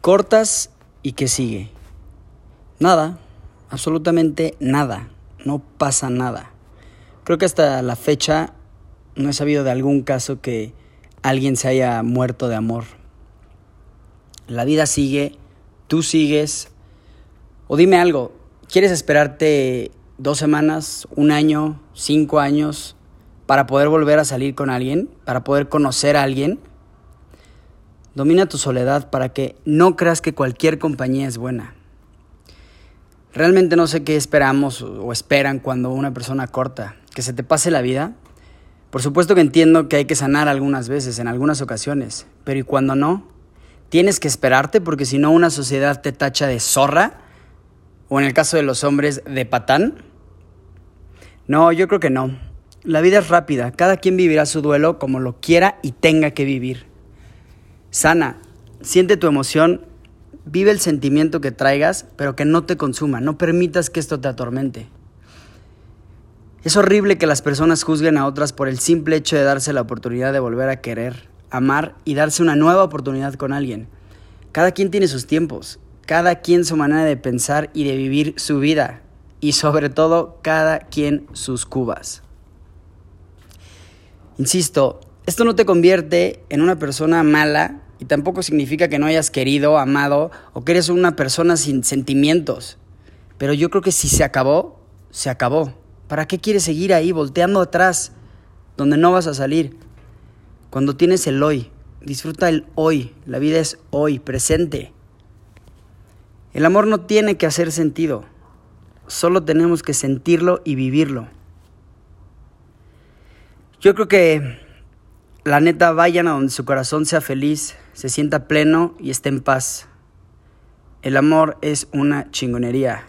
Cortas y ¿qué sigue? Nada, absolutamente nada, no pasa nada. Creo que hasta la fecha no he sabido de algún caso que alguien se haya muerto de amor. La vida sigue, tú sigues. O dime algo, ¿quieres esperarte dos semanas, un año, cinco años para poder volver a salir con alguien, para poder conocer a alguien? Domina tu soledad para que no creas que cualquier compañía es buena. Realmente no sé qué esperamos o esperan cuando una persona corta. Que se te pase la vida. Por supuesto que entiendo que hay que sanar algunas veces, en algunas ocasiones. Pero ¿y cuando no? Tienes que esperarte porque si no una sociedad te tacha de zorra. O en el caso de los hombres, de patán. No, yo creo que no. La vida es rápida. Cada quien vivirá su duelo como lo quiera y tenga que vivir. Sana, siente tu emoción, vive el sentimiento que traigas, pero que no te consuma, no permitas que esto te atormente. Es horrible que las personas juzguen a otras por el simple hecho de darse la oportunidad de volver a querer, amar y darse una nueva oportunidad con alguien. Cada quien tiene sus tiempos, cada quien su manera de pensar y de vivir su vida, y sobre todo cada quien sus cubas. Insisto, esto no te convierte en una persona mala y tampoco significa que no hayas querido, amado o que eres una persona sin sentimientos. Pero yo creo que si se acabó, se acabó. ¿Para qué quieres seguir ahí volteando atrás donde no vas a salir? Cuando tienes el hoy, disfruta el hoy. La vida es hoy, presente. El amor no tiene que hacer sentido. Solo tenemos que sentirlo y vivirlo. Yo creo que la neta, vayan a donde su corazón sea feliz, se sienta pleno y esté en paz. El amor es una chingonería.